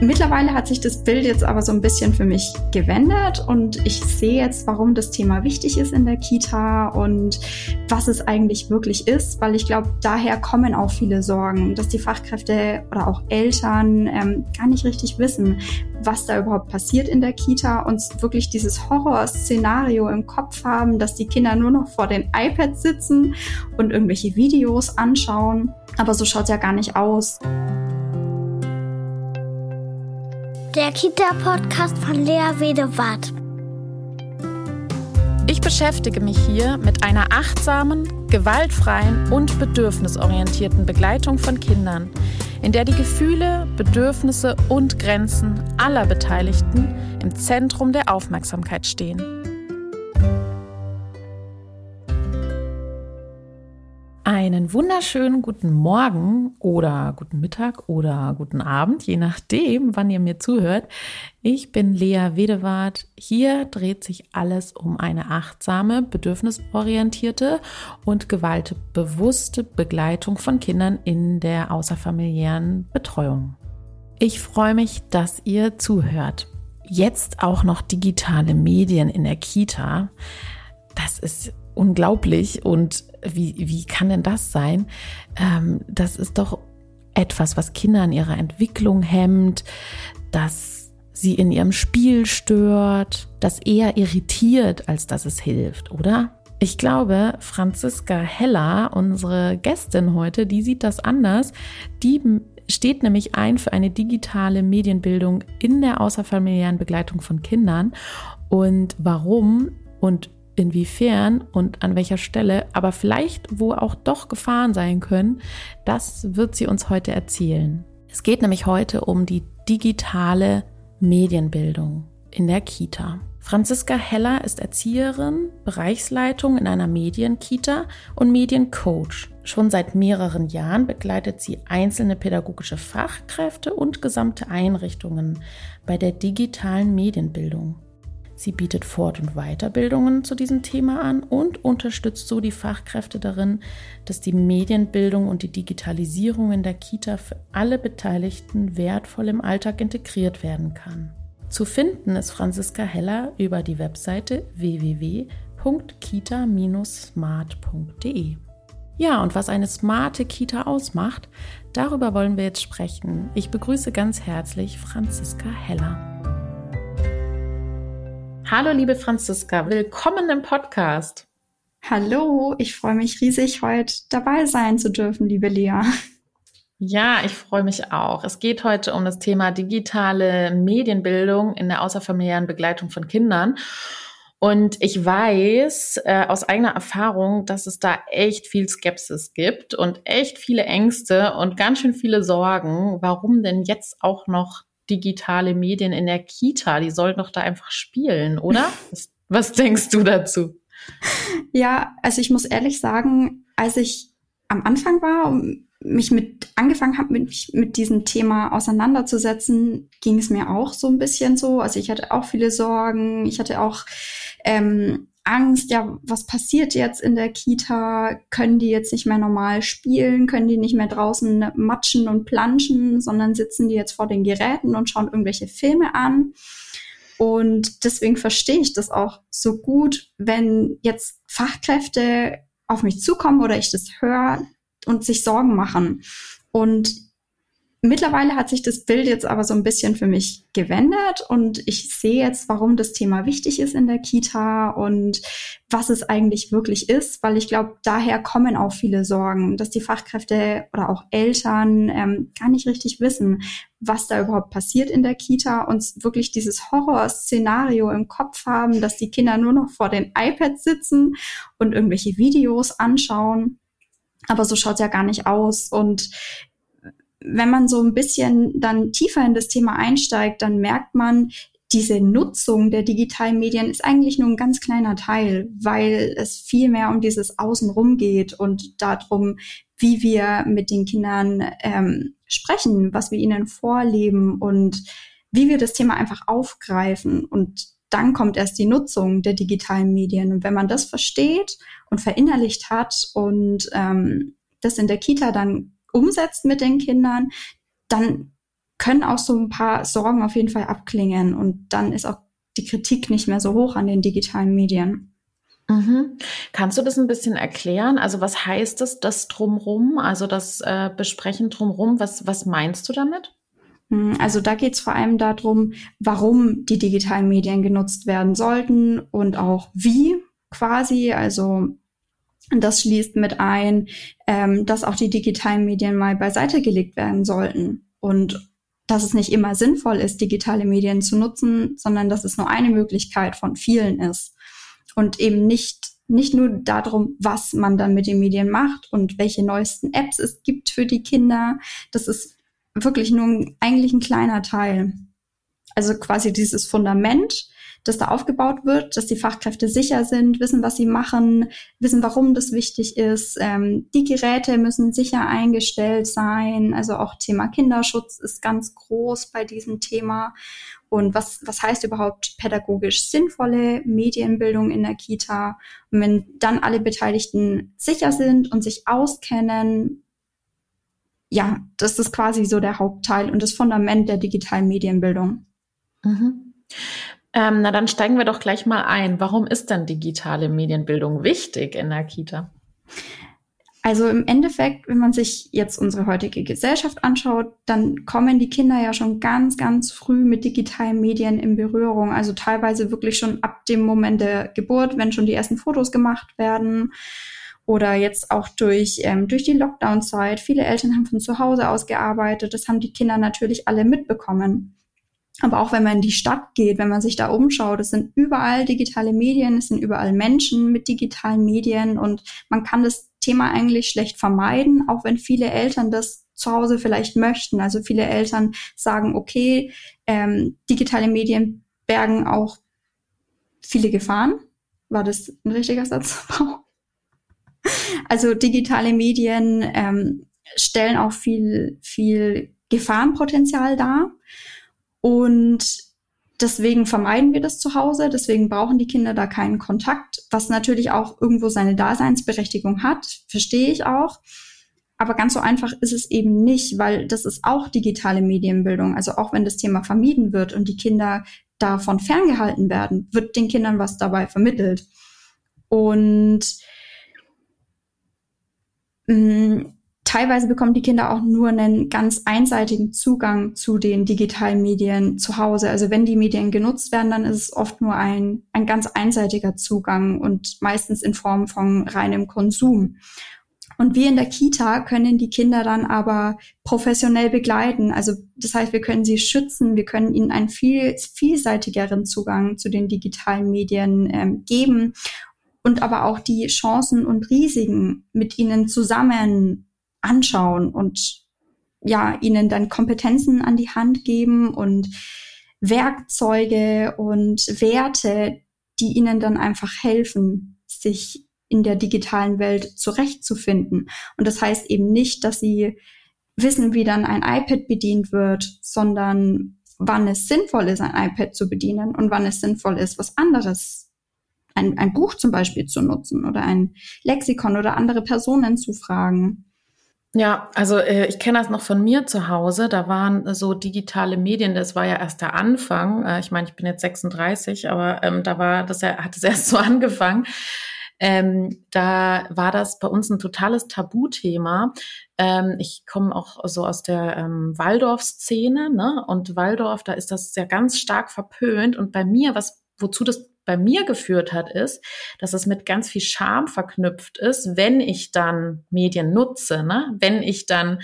Mittlerweile hat sich das Bild jetzt aber so ein bisschen für mich gewendet und ich sehe jetzt, warum das Thema wichtig ist in der Kita und was es eigentlich wirklich ist, weil ich glaube, daher kommen auch viele Sorgen, dass die Fachkräfte oder auch Eltern ähm, gar nicht richtig wissen, was da überhaupt passiert in der Kita und wirklich dieses Horrorszenario im Kopf haben, dass die Kinder nur noch vor den iPads sitzen und irgendwelche Videos anschauen. Aber so schaut es ja gar nicht aus. Der Kita-Podcast von Lea Wedewart. Ich beschäftige mich hier mit einer achtsamen, gewaltfreien und bedürfnisorientierten Begleitung von Kindern, in der die Gefühle, Bedürfnisse und Grenzen aller Beteiligten im Zentrum der Aufmerksamkeit stehen. Einen wunderschönen guten Morgen oder guten Mittag oder guten Abend, je nachdem, wann ihr mir zuhört. Ich bin Lea Wedewart. Hier dreht sich alles um eine achtsame, bedürfnisorientierte und gewaltbewusste Begleitung von Kindern in der außerfamiliären Betreuung. Ich freue mich, dass ihr zuhört. Jetzt auch noch digitale Medien in der Kita. Das ist unglaublich und wie, wie kann denn das sein? Ähm, das ist doch etwas, was Kinder in ihrer Entwicklung hemmt, das sie in ihrem Spiel stört, das eher irritiert, als dass es hilft, oder? Ich glaube, Franziska Heller, unsere Gästin heute, die sieht das anders. Die steht nämlich ein für eine digitale Medienbildung in der außerfamiliären Begleitung von Kindern. Und warum und inwiefern und an welcher Stelle, aber vielleicht wo auch doch Gefahren sein können, das wird sie uns heute erzählen. Es geht nämlich heute um die digitale Medienbildung in der Kita. Franziska Heller ist Erzieherin, Bereichsleitung in einer Medienkita und Mediencoach. Schon seit mehreren Jahren begleitet sie einzelne pädagogische Fachkräfte und gesamte Einrichtungen bei der digitalen Medienbildung. Sie bietet Fort- und Weiterbildungen zu diesem Thema an und unterstützt so die Fachkräfte darin, dass die Medienbildung und die Digitalisierung in der Kita für alle Beteiligten wertvoll im Alltag integriert werden kann. Zu finden ist Franziska Heller über die Webseite www.kita-smart.de. Ja, und was eine smarte Kita ausmacht, darüber wollen wir jetzt sprechen. Ich begrüße ganz herzlich Franziska Heller. Hallo, liebe Franziska, willkommen im Podcast. Hallo, ich freue mich riesig, heute dabei sein zu dürfen, liebe Lea. Ja, ich freue mich auch. Es geht heute um das Thema digitale Medienbildung in der außerfamiliären Begleitung von Kindern. Und ich weiß äh, aus eigener Erfahrung, dass es da echt viel Skepsis gibt und echt viele Ängste und ganz schön viele Sorgen, warum denn jetzt auch noch digitale Medien in der Kita. Die sollten doch da einfach spielen, oder? was, was denkst du dazu? Ja, also ich muss ehrlich sagen, als ich am Anfang war und mich mit angefangen habe, mich mit diesem Thema auseinanderzusetzen, ging es mir auch so ein bisschen so. Also ich hatte auch viele Sorgen. Ich hatte auch ähm, Angst, ja, was passiert jetzt in der Kita? Können die jetzt nicht mehr normal spielen? Können die nicht mehr draußen matschen und planschen, sondern sitzen die jetzt vor den Geräten und schauen irgendwelche Filme an? Und deswegen verstehe ich das auch so gut, wenn jetzt Fachkräfte auf mich zukommen oder ich das höre und sich Sorgen machen. Und Mittlerweile hat sich das Bild jetzt aber so ein bisschen für mich gewendet und ich sehe jetzt, warum das Thema wichtig ist in der Kita und was es eigentlich wirklich ist, weil ich glaube, daher kommen auch viele Sorgen, dass die Fachkräfte oder auch Eltern ähm, gar nicht richtig wissen, was da überhaupt passiert in der Kita und wirklich dieses Horrorszenario im Kopf haben, dass die Kinder nur noch vor den iPads sitzen und irgendwelche Videos anschauen. Aber so schaut ja gar nicht aus. Und wenn man so ein bisschen dann tiefer in das Thema einsteigt, dann merkt man, diese Nutzung der digitalen Medien ist eigentlich nur ein ganz kleiner Teil, weil es viel mehr um dieses Außenrum geht und darum, wie wir mit den Kindern ähm, sprechen, was wir ihnen vorleben und wie wir das Thema einfach aufgreifen. Und dann kommt erst die Nutzung der digitalen Medien. Und wenn man das versteht und verinnerlicht hat und ähm, das in der Kita dann umsetzt mit den Kindern, dann können auch so ein paar Sorgen auf jeden Fall abklingen und dann ist auch die Kritik nicht mehr so hoch an den digitalen Medien. Mhm. Kannst du das ein bisschen erklären? Also was heißt das, das drumrum, also das äh, Besprechen drumrum? Was, was meinst du damit? Hm, also da geht es vor allem darum, warum die digitalen Medien genutzt werden sollten und auch wie quasi. Also das schließt mit ein, ähm, dass auch die digitalen Medien mal beiseite gelegt werden sollten und dass es nicht immer sinnvoll ist, digitale Medien zu nutzen, sondern dass es nur eine Möglichkeit von vielen ist und eben nicht nicht nur darum, was man dann mit den Medien macht und welche neuesten Apps es gibt für die Kinder. Das ist wirklich nur eigentlich ein kleiner Teil. Also quasi dieses Fundament, das da aufgebaut wird, dass die Fachkräfte sicher sind, wissen, was sie machen, wissen, warum das wichtig ist. Ähm, die Geräte müssen sicher eingestellt sein. Also auch Thema Kinderschutz ist ganz groß bei diesem Thema. Und was, was heißt überhaupt pädagogisch sinnvolle Medienbildung in der Kita? Und wenn dann alle Beteiligten sicher sind und sich auskennen, ja, das ist quasi so der Hauptteil und das Fundament der digitalen Medienbildung. Mhm. Ähm, na, dann steigen wir doch gleich mal ein. Warum ist denn digitale Medienbildung wichtig in der Kita? Also im Endeffekt, wenn man sich jetzt unsere heutige Gesellschaft anschaut, dann kommen die Kinder ja schon ganz, ganz früh mit digitalen Medien in Berührung. Also teilweise wirklich schon ab dem Moment der Geburt, wenn schon die ersten Fotos gemacht werden. Oder jetzt auch durch, ähm, durch die Lockdown-Zeit. Viele Eltern haben von zu Hause aus gearbeitet. Das haben die Kinder natürlich alle mitbekommen. Aber auch wenn man in die Stadt geht, wenn man sich da umschaut, es sind überall digitale Medien, es sind überall Menschen mit digitalen Medien und man kann das Thema eigentlich schlecht vermeiden, auch wenn viele Eltern das zu Hause vielleicht möchten. Also viele Eltern sagen, okay, ähm, digitale Medien bergen auch viele Gefahren. War das ein richtiger Satz? also digitale Medien ähm, stellen auch viel, viel Gefahrenpotenzial dar. Und deswegen vermeiden wir das zu Hause. Deswegen brauchen die Kinder da keinen Kontakt, was natürlich auch irgendwo seine Daseinsberechtigung hat. Verstehe ich auch. Aber ganz so einfach ist es eben nicht, weil das ist auch digitale Medienbildung. Also auch wenn das Thema vermieden wird und die Kinder davon ferngehalten werden, wird den Kindern was dabei vermittelt. Und mh, mm, teilweise bekommen die Kinder auch nur einen ganz einseitigen Zugang zu den digitalen Medien zu Hause. Also wenn die Medien genutzt werden, dann ist es oft nur ein, ein ganz einseitiger Zugang und meistens in Form von reinem Konsum. Und wir in der Kita können die Kinder dann aber professionell begleiten. Also das heißt, wir können sie schützen, wir können ihnen einen viel vielseitigeren Zugang zu den digitalen Medien ähm, geben und aber auch die Chancen und Risiken mit ihnen zusammen anschauen und ja, ihnen dann Kompetenzen an die Hand geben und Werkzeuge und Werte, die ihnen dann einfach helfen, sich in der digitalen Welt zurechtzufinden. Und das heißt eben nicht, dass sie wissen, wie dann ein iPad bedient wird, sondern wann es sinnvoll ist, ein iPad zu bedienen und wann es sinnvoll ist, was anderes, ein, ein Buch zum Beispiel zu nutzen oder ein Lexikon oder andere Personen zu fragen. Ja, also äh, ich kenne das noch von mir zu Hause. Da waren so digitale Medien, das war ja erst der Anfang. Äh, ich meine, ich bin jetzt 36, aber ähm, da war das ja, hat es erst so angefangen. Ähm, da war das bei uns ein totales Tabuthema. Ähm, ich komme auch so aus der ähm, Waldorf-Szene, ne? Und Waldorf, da ist das ja ganz stark verpönt. Und bei mir, was wozu das bei mir geführt hat, ist, dass es mit ganz viel Scham verknüpft ist, wenn ich dann Medien nutze, ne? wenn ich dann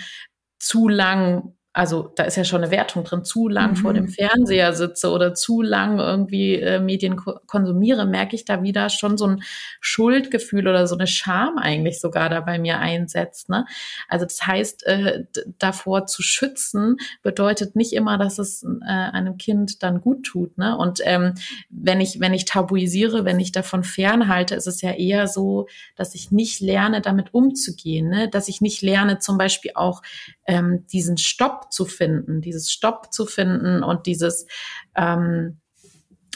zu lang also da ist ja schon eine Wertung drin, zu lang mhm. vor dem Fernseher sitze oder zu lang irgendwie äh, Medien ko konsumiere, merke ich da wieder schon so ein Schuldgefühl oder so eine Scham eigentlich sogar da bei mir einsetzt. Ne? Also das heißt, äh, davor zu schützen bedeutet nicht immer, dass es äh, einem Kind dann gut tut. Ne? Und ähm, wenn ich wenn ich tabuisiere, wenn ich davon fernhalte, ist es ja eher so, dass ich nicht lerne, damit umzugehen, ne? dass ich nicht lerne, zum Beispiel auch ähm, diesen Stopp zu finden, dieses Stopp zu finden und dieses ähm,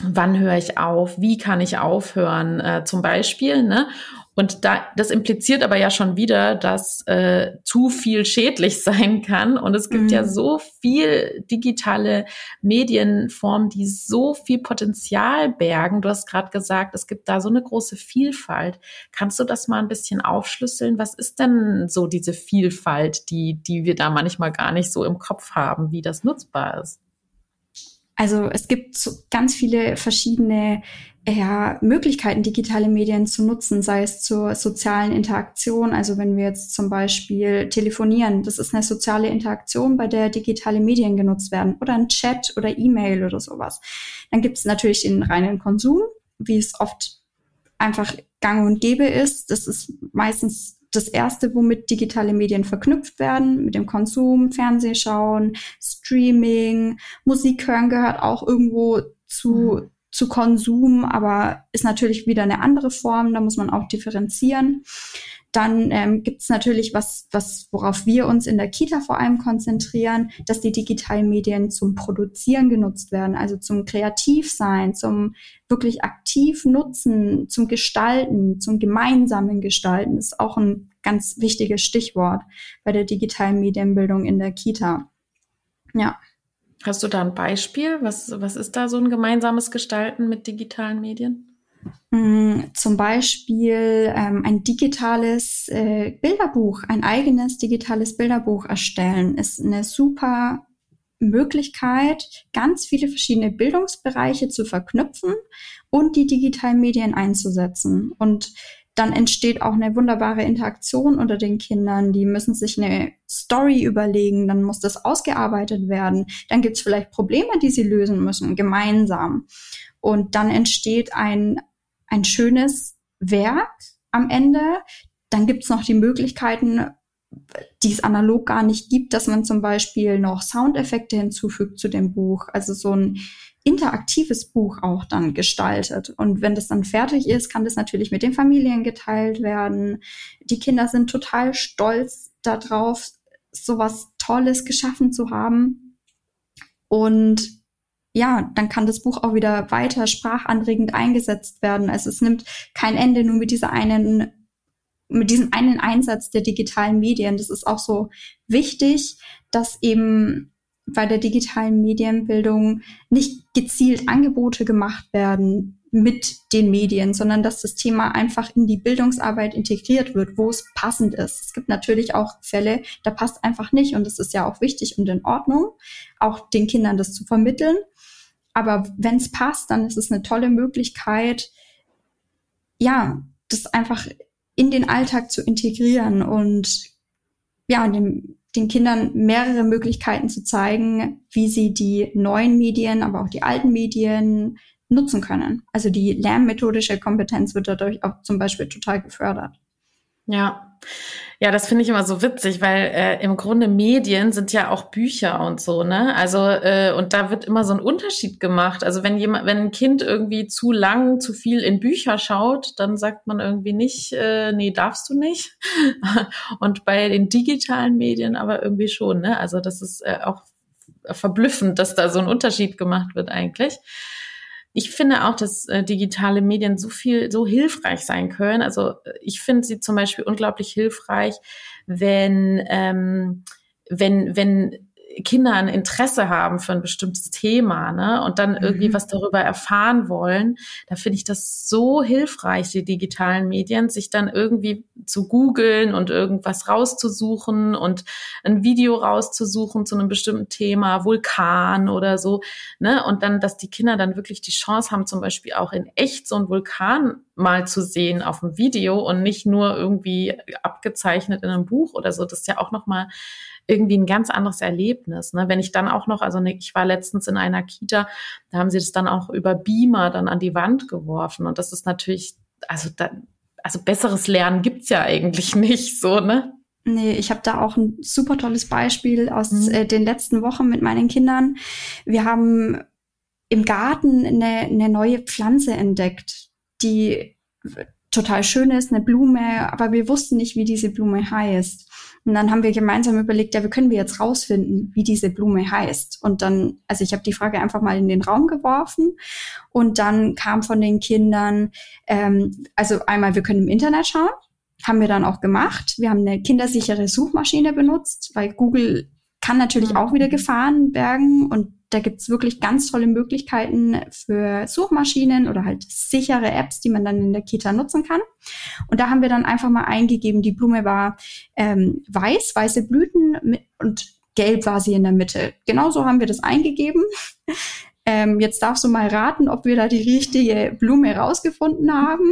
wann höre ich auf, wie kann ich aufhören, äh, zum Beispiel, ne? Und da, das impliziert aber ja schon wieder, dass äh, zu viel schädlich sein kann. Und es gibt mhm. ja so viel digitale Medienformen, die so viel Potenzial bergen. Du hast gerade gesagt, es gibt da so eine große Vielfalt. Kannst du das mal ein bisschen aufschlüsseln? Was ist denn so diese Vielfalt, die, die wir da manchmal gar nicht so im Kopf haben, wie das nutzbar ist? Also es gibt so ganz viele verschiedene ja, Möglichkeiten, digitale Medien zu nutzen, sei es zur sozialen Interaktion. Also wenn wir jetzt zum Beispiel telefonieren, das ist eine soziale Interaktion, bei der digitale Medien genutzt werden oder ein Chat oder E-Mail oder sowas. Dann gibt es natürlich den reinen Konsum, wie es oft einfach gang und gäbe ist. Das ist meistens das erste, womit digitale Medien verknüpft werden, mit dem Konsum, Fernsehschauen, Streaming, Musik hören gehört auch irgendwo zu, mhm. Zu Konsum, aber ist natürlich wieder eine andere Form, da muss man auch differenzieren. Dann ähm, gibt es natürlich was, was, worauf wir uns in der Kita vor allem konzentrieren, dass die digitalen Medien zum Produzieren genutzt werden, also zum Kreativsein, zum wirklich aktiv nutzen, zum Gestalten, zum gemeinsamen Gestalten. Ist auch ein ganz wichtiges Stichwort bei der digitalen Medienbildung in der Kita. Ja. Hast du da ein Beispiel? Was, was ist da so ein gemeinsames Gestalten mit digitalen Medien? Mm, zum Beispiel ähm, ein digitales äh, Bilderbuch, ein eigenes digitales Bilderbuch erstellen, ist eine super Möglichkeit, ganz viele verschiedene Bildungsbereiche zu verknüpfen und die digitalen Medien einzusetzen. Und dann entsteht auch eine wunderbare Interaktion unter den Kindern. Die müssen sich eine Story überlegen, dann muss das ausgearbeitet werden. Dann gibt es vielleicht Probleme, die sie lösen müssen, gemeinsam. Und dann entsteht ein, ein schönes Werk am Ende. Dann gibt's noch die Möglichkeiten, die es analog gar nicht gibt, dass man zum Beispiel noch Soundeffekte hinzufügt zu dem Buch. Also so ein interaktives Buch auch dann gestaltet. Und wenn das dann fertig ist, kann das natürlich mit den Familien geteilt werden. Die Kinder sind total stolz darauf, sowas Tolles geschaffen zu haben. Und ja, dann kann das Buch auch wieder weiter sprachanregend eingesetzt werden. Also es nimmt kein Ende nur mit dieser einen mit diesem einen Einsatz der digitalen Medien. Das ist auch so wichtig, dass eben bei der digitalen Medienbildung nicht gezielt Angebote gemacht werden mit den Medien, sondern dass das Thema einfach in die Bildungsarbeit integriert wird, wo es passend ist. Es gibt natürlich auch Fälle, da passt einfach nicht und es ist ja auch wichtig und in Ordnung, auch den Kindern das zu vermitteln. Aber wenn es passt, dann ist es eine tolle Möglichkeit, ja, das einfach in den Alltag zu integrieren und ja, den, den Kindern mehrere Möglichkeiten zu zeigen, wie sie die neuen Medien, aber auch die alten Medien nutzen können. Also die lernmethodische Kompetenz wird dadurch auch zum Beispiel total gefördert. Ja. Ja, das finde ich immer so witzig, weil äh, im Grunde Medien sind ja auch Bücher und so, ne? Also äh, und da wird immer so ein Unterschied gemacht. Also wenn jemand, wenn ein Kind irgendwie zu lang, zu viel in Bücher schaut, dann sagt man irgendwie nicht, äh, nee, darfst du nicht. und bei den digitalen Medien aber irgendwie schon, ne? Also das ist äh, auch verblüffend, dass da so ein Unterschied gemacht wird eigentlich ich finde auch, dass äh, digitale Medien so viel, so hilfreich sein können. Also äh, ich finde sie zum Beispiel unglaublich hilfreich, wenn, ähm, wenn, wenn Kinder ein Interesse haben für ein bestimmtes Thema, ne, und dann irgendwie mhm. was darüber erfahren wollen, da finde ich das so hilfreich, die digitalen Medien, sich dann irgendwie zu googeln und irgendwas rauszusuchen und ein Video rauszusuchen zu einem bestimmten Thema, Vulkan oder so, ne, und dann, dass die Kinder dann wirklich die Chance haben, zum Beispiel auch in echt so einen Vulkan mal zu sehen auf dem Video und nicht nur irgendwie abgezeichnet in einem Buch oder so. Das ist ja auch nochmal irgendwie ein ganz anderes Erlebnis. Ne? Wenn ich dann auch noch, also ne, ich war letztens in einer Kita, da haben sie das dann auch über Beamer dann an die Wand geworfen. Und das ist natürlich, also da, also besseres Lernen gibt's ja eigentlich nicht so, ne? Nee, ich habe da auch ein super tolles Beispiel aus mhm. äh, den letzten Wochen mit meinen Kindern. Wir haben im Garten eine, eine neue Pflanze entdeckt, die total schön ist, eine Blume, aber wir wussten nicht, wie diese Blume heißt. Und dann haben wir gemeinsam überlegt, ja, wie können wir jetzt rausfinden, wie diese Blume heißt? Und dann, also ich habe die Frage einfach mal in den Raum geworfen und dann kam von den Kindern, ähm, also einmal, wir können im Internet schauen, haben wir dann auch gemacht. Wir haben eine kindersichere Suchmaschine benutzt, weil Google kann natürlich auch wieder Gefahren bergen und da gibt's wirklich ganz tolle Möglichkeiten für Suchmaschinen oder halt sichere Apps, die man dann in der Kita nutzen kann. Und da haben wir dann einfach mal eingegeben, die Blume war ähm, weiß, weiße Blüten mit, und gelb war sie in der Mitte. Genauso haben wir das eingegeben. Ähm, jetzt darfst du mal raten, ob wir da die richtige Blume rausgefunden haben.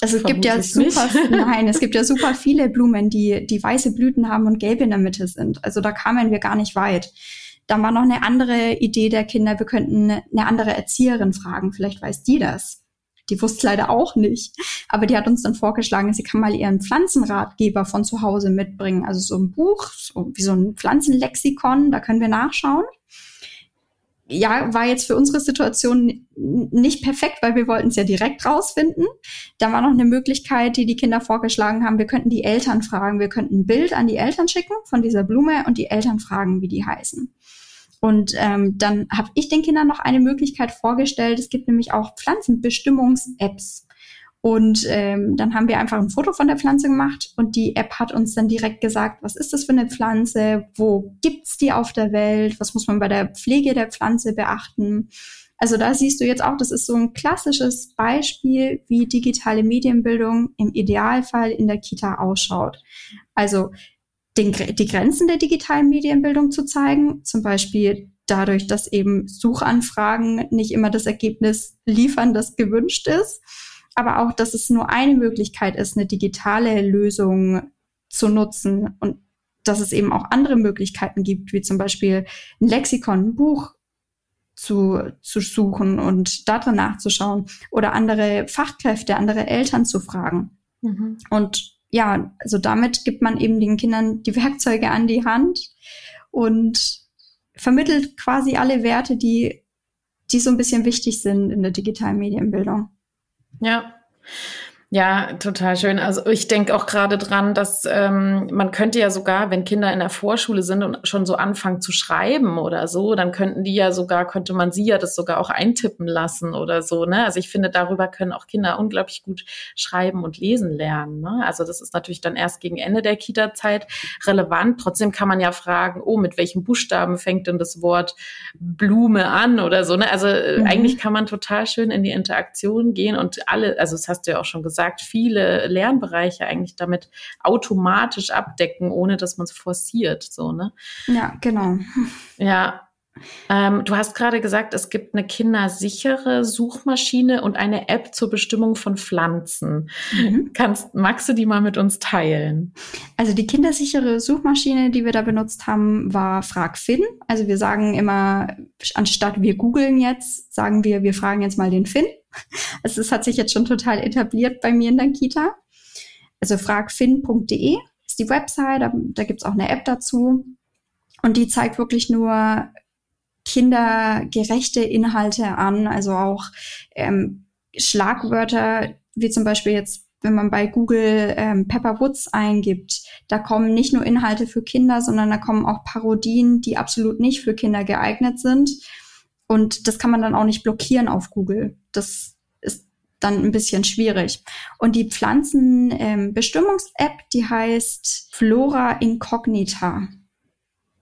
Also es gibt ja super, nein, es gibt ja super viele Blumen, die, die weiße Blüten haben und gelb in der Mitte sind. Also da kamen wir gar nicht weit. Dann war noch eine andere Idee der Kinder, wir könnten eine andere Erzieherin fragen. Vielleicht weiß die das. Die wusste leider auch nicht. Aber die hat uns dann vorgeschlagen, sie kann mal ihren Pflanzenratgeber von zu Hause mitbringen. Also so ein Buch, so wie so ein Pflanzenlexikon, da können wir nachschauen ja, war jetzt für unsere Situation nicht perfekt, weil wir wollten es ja direkt rausfinden. Da war noch eine Möglichkeit, die die Kinder vorgeschlagen haben. Wir könnten die Eltern fragen. Wir könnten ein Bild an die Eltern schicken von dieser Blume und die Eltern fragen, wie die heißen. Und ähm, dann habe ich den Kindern noch eine Möglichkeit vorgestellt. Es gibt nämlich auch Pflanzenbestimmungs-Apps. Und ähm, dann haben wir einfach ein Foto von der Pflanze gemacht und die App hat uns dann direkt gesagt, was ist das für eine Pflanze, wo gibt's die auf der Welt, was muss man bei der Pflege der Pflanze beachten. Also da siehst du jetzt auch, das ist so ein klassisches Beispiel, wie digitale Medienbildung im Idealfall in der Kita ausschaut. Also den, die Grenzen der digitalen Medienbildung zu zeigen, zum Beispiel dadurch, dass eben Suchanfragen nicht immer das Ergebnis liefern, das gewünscht ist aber auch, dass es nur eine Möglichkeit ist, eine digitale Lösung zu nutzen und dass es eben auch andere Möglichkeiten gibt, wie zum Beispiel ein Lexikon, ein Buch zu, zu suchen und darin nachzuschauen oder andere Fachkräfte, andere Eltern zu fragen. Mhm. Und ja, also damit gibt man eben den Kindern die Werkzeuge an die Hand und vermittelt quasi alle Werte, die, die so ein bisschen wichtig sind in der digitalen Medienbildung. Ja. Ja, total schön. Also ich denke auch gerade dran, dass ähm, man könnte ja sogar, wenn Kinder in der Vorschule sind und schon so anfangen zu schreiben oder so, dann könnten die ja sogar, könnte man sie ja das sogar auch eintippen lassen oder so. Ne? Also ich finde, darüber können auch Kinder unglaublich gut schreiben und lesen lernen. Ne? Also das ist natürlich dann erst gegen Ende der Kita-Zeit relevant. Trotzdem kann man ja fragen, oh, mit welchen Buchstaben fängt denn das Wort Blume an oder so. Ne? Also äh, mhm. eigentlich kann man total schön in die Interaktion gehen und alle, also das hast du ja auch schon gesagt, gesagt, viele Lernbereiche eigentlich damit automatisch abdecken, ohne dass man es forciert. So, ne? Ja, genau. Ja, ähm, du hast gerade gesagt, es gibt eine kindersichere Suchmaschine und eine App zur Bestimmung von Pflanzen. Mhm. Kannst, magst du die mal mit uns teilen? Also die kindersichere Suchmaschine, die wir da benutzt haben, war Frag Finn. Also wir sagen immer, anstatt wir googeln jetzt, sagen wir, wir fragen jetzt mal den Finn. Also es hat sich jetzt schon total etabliert bei mir in der Kita. Also fragfin.de ist die Website, da, da gibt es auch eine App dazu. Und die zeigt wirklich nur kindergerechte Inhalte an, also auch ähm, Schlagwörter, wie zum Beispiel jetzt, wenn man bei Google ähm, Pepper Woods eingibt, da kommen nicht nur Inhalte für Kinder, sondern da kommen auch Parodien, die absolut nicht für Kinder geeignet sind. Und das kann man dann auch nicht blockieren auf Google. Das ist dann ein bisschen schwierig. Und die Pflanzenbestimmungs-App, ähm, die heißt Flora Incognita.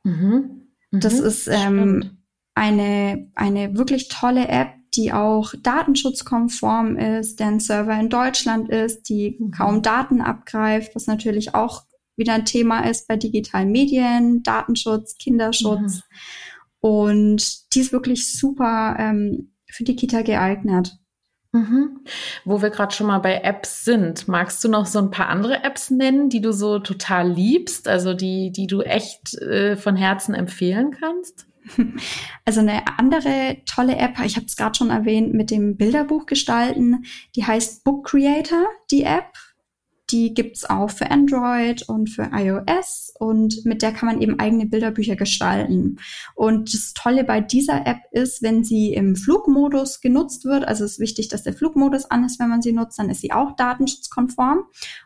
Mhm. Mhm. Das ist ähm, eine, eine wirklich tolle App, die auch datenschutzkonform ist, deren Server in Deutschland ist, die mhm. kaum Daten abgreift, was natürlich auch wieder ein Thema ist bei digitalen Medien, Datenschutz, Kinderschutz. Mhm. Und die ist wirklich super ähm, für die Kita geeignet. Mhm. Wo wir gerade schon mal bei Apps sind, magst du noch so ein paar andere Apps nennen, die du so total liebst, also die, die du echt äh, von Herzen empfehlen kannst? Also eine andere tolle App, ich habe es gerade schon erwähnt, mit dem Bilderbuch gestalten, die heißt Book Creator, die App. Die gibt's auch für Android und für iOS und mit der kann man eben eigene Bilderbücher gestalten. Und das Tolle bei dieser App ist, wenn sie im Flugmodus genutzt wird, also es ist wichtig, dass der Flugmodus an ist, wenn man sie nutzt, dann ist sie auch datenschutzkonform.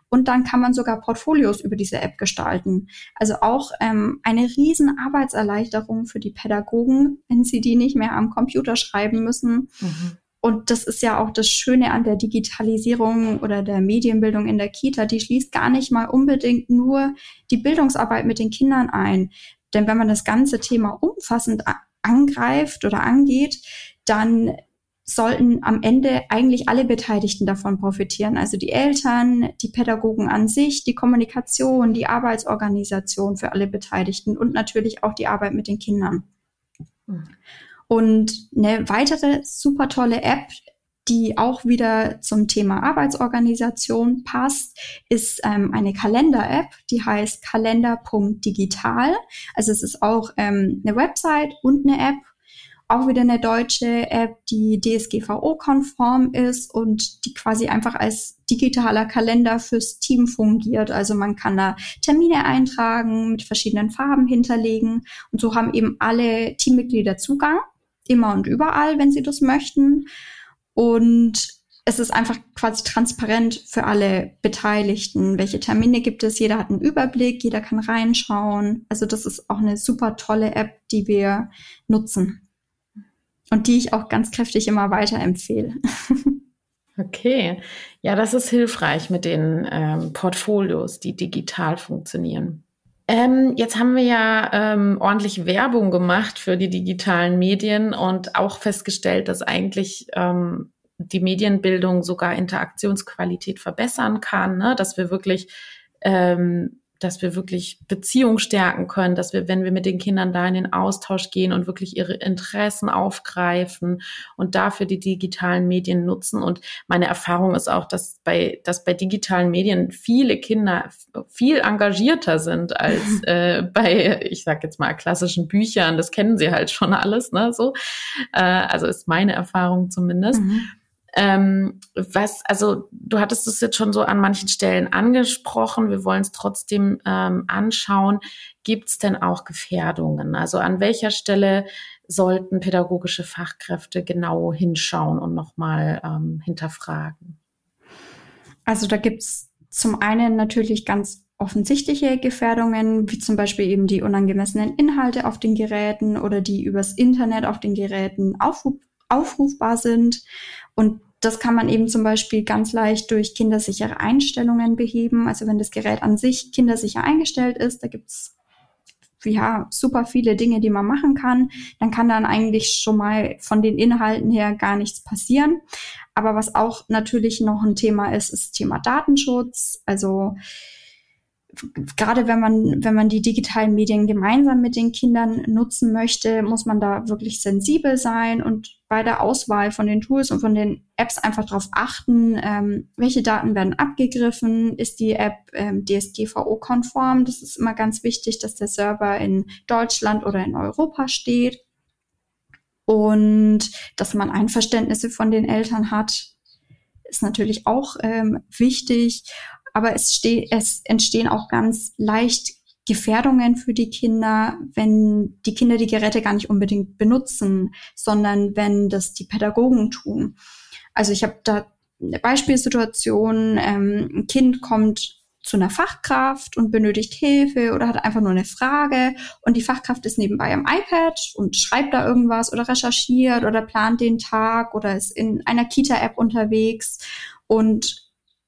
Und dann kann man sogar Portfolios über diese App gestalten. Also auch ähm, eine riesen Arbeitserleichterung für die Pädagogen, wenn sie die nicht mehr am Computer schreiben müssen. Mhm und das ist ja auch das Schöne an der Digitalisierung oder der Medienbildung in der Kita. Die schließt gar nicht mal unbedingt nur die Bildungsarbeit mit den Kindern ein. Denn wenn man das ganze Thema umfassend angreift oder angeht, dann sollten am Ende eigentlich alle Beteiligten davon profitieren. Also die Eltern, die Pädagogen an sich, die Kommunikation, die Arbeitsorganisation für alle Beteiligten und natürlich auch die Arbeit mit den Kindern. Mhm. Und eine weitere super tolle App, die auch wieder zum Thema Arbeitsorganisation passt, ist ähm, eine Kalender-App, die heißt kalender.digital. Also es ist auch ähm, eine Website und eine App, auch wieder eine deutsche App, die DSGVO-konform ist und die quasi einfach als digitaler Kalender fürs Team fungiert. Also man kann da Termine eintragen, mit verschiedenen Farben hinterlegen und so haben eben alle Teammitglieder Zugang immer und überall, wenn sie das möchten. Und es ist einfach quasi transparent für alle Beteiligten. Welche Termine gibt es? Jeder hat einen Überblick, jeder kann reinschauen. Also das ist auch eine super tolle App, die wir nutzen. Und die ich auch ganz kräftig immer weiterempfehle. Okay, ja, das ist hilfreich mit den ähm, Portfolios, die digital funktionieren. Ähm, jetzt haben wir ja ähm, ordentlich Werbung gemacht für die digitalen Medien und auch festgestellt, dass eigentlich ähm, die Medienbildung sogar Interaktionsqualität verbessern kann, ne? dass wir wirklich ähm, dass wir wirklich Beziehung stärken können, dass wir, wenn wir mit den Kindern da in den Austausch gehen und wirklich ihre Interessen aufgreifen und dafür die digitalen Medien nutzen. Und meine Erfahrung ist auch, dass bei, dass bei digitalen Medien viele Kinder viel engagierter sind als äh, bei, ich sag jetzt mal, klassischen Büchern. Das kennen sie halt schon alles, ne? So. Äh, also ist meine Erfahrung zumindest. Mhm. Ähm, was, also du hattest es jetzt schon so an manchen Stellen angesprochen, wir wollen es trotzdem ähm, anschauen. Gibt es denn auch Gefährdungen? Also an welcher Stelle sollten pädagogische Fachkräfte genau hinschauen und nochmal ähm, hinterfragen? Also da gibt es zum einen natürlich ganz offensichtliche Gefährdungen, wie zum Beispiel eben die unangemessenen Inhalte auf den Geräten oder die übers Internet auf den Geräten aufruf aufrufbar sind. Und das kann man eben zum Beispiel ganz leicht durch kindersichere Einstellungen beheben. Also wenn das Gerät an sich kindersicher eingestellt ist, da gibt's ja super viele Dinge, die man machen kann, dann kann dann eigentlich schon mal von den Inhalten her gar nichts passieren. Aber was auch natürlich noch ein Thema ist, ist Thema Datenschutz. Also gerade wenn man, wenn man die digitalen Medien gemeinsam mit den Kindern nutzen möchte, muss man da wirklich sensibel sein und bei der Auswahl von den Tools und von den Apps einfach darauf achten, ähm, welche Daten werden abgegriffen, ist die App ähm, DSGVO-konform. Das ist immer ganz wichtig, dass der Server in Deutschland oder in Europa steht und dass man Einverständnisse von den Eltern hat, ist natürlich auch ähm, wichtig aber es, ste es entstehen auch ganz leicht Gefährdungen für die Kinder, wenn die Kinder die Geräte gar nicht unbedingt benutzen, sondern wenn das die Pädagogen tun. Also ich habe da eine Beispielsituation, ähm, ein Kind kommt zu einer Fachkraft und benötigt Hilfe oder hat einfach nur eine Frage und die Fachkraft ist nebenbei am iPad und schreibt da irgendwas oder recherchiert oder plant den Tag oder ist in einer Kita-App unterwegs und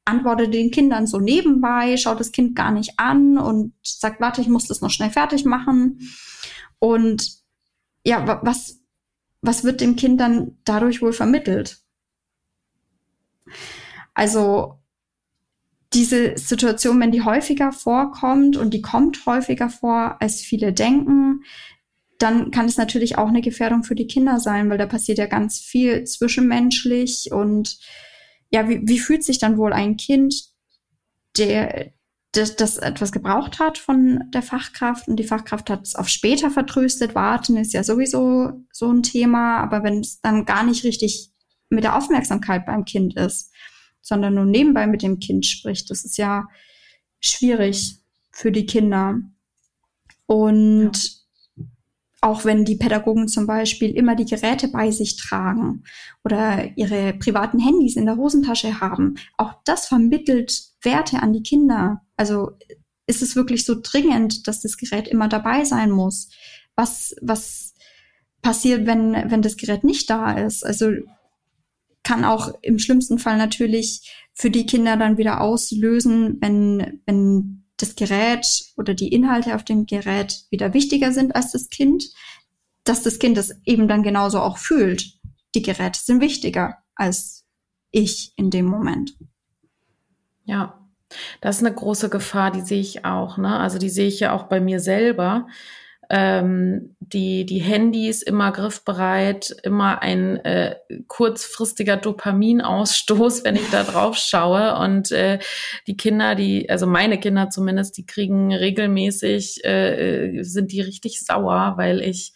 antwortet den Kindern so nebenbei, schaut das Kind gar nicht an und sagt, warte, ich muss das noch schnell fertig machen. Und ja, was, was wird dem Kind dann dadurch wohl vermittelt? Also diese Situation, wenn die häufiger vorkommt und die kommt häufiger vor, als viele denken, dann kann es natürlich auch eine Gefährdung für die Kinder sein, weil da passiert ja ganz viel zwischenmenschlich und ja, wie, wie fühlt sich dann wohl ein Kind, der, das, das etwas gebraucht hat von der Fachkraft und die Fachkraft hat es auf später vertröstet. Warten ist ja sowieso so ein Thema, aber wenn es dann gar nicht richtig mit der Aufmerksamkeit beim Kind ist sondern nur nebenbei mit dem Kind spricht. Das ist ja schwierig für die Kinder. Und ja. Auch wenn die Pädagogen zum Beispiel immer die Geräte bei sich tragen oder ihre privaten Handys in der Hosentasche haben, auch das vermittelt Werte an die Kinder. Also ist es wirklich so dringend, dass das Gerät immer dabei sein muss? Was, was passiert, wenn, wenn das Gerät nicht da ist? Also kann auch im schlimmsten Fall natürlich für die Kinder dann wieder auslösen, wenn, wenn das Gerät oder die Inhalte auf dem Gerät wieder wichtiger sind als das Kind, dass das Kind das eben dann genauso auch fühlt. Die Geräte sind wichtiger als ich in dem Moment. Ja, das ist eine große Gefahr, die sehe ich auch. Ne? Also die sehe ich ja auch bei mir selber. Ähm, die, die Handys immer griffbereit, immer ein äh, kurzfristiger Dopaminausstoß, wenn ich da drauf schaue. Und äh, die Kinder, die, also meine Kinder zumindest, die kriegen regelmäßig, äh, sind die richtig sauer, weil ich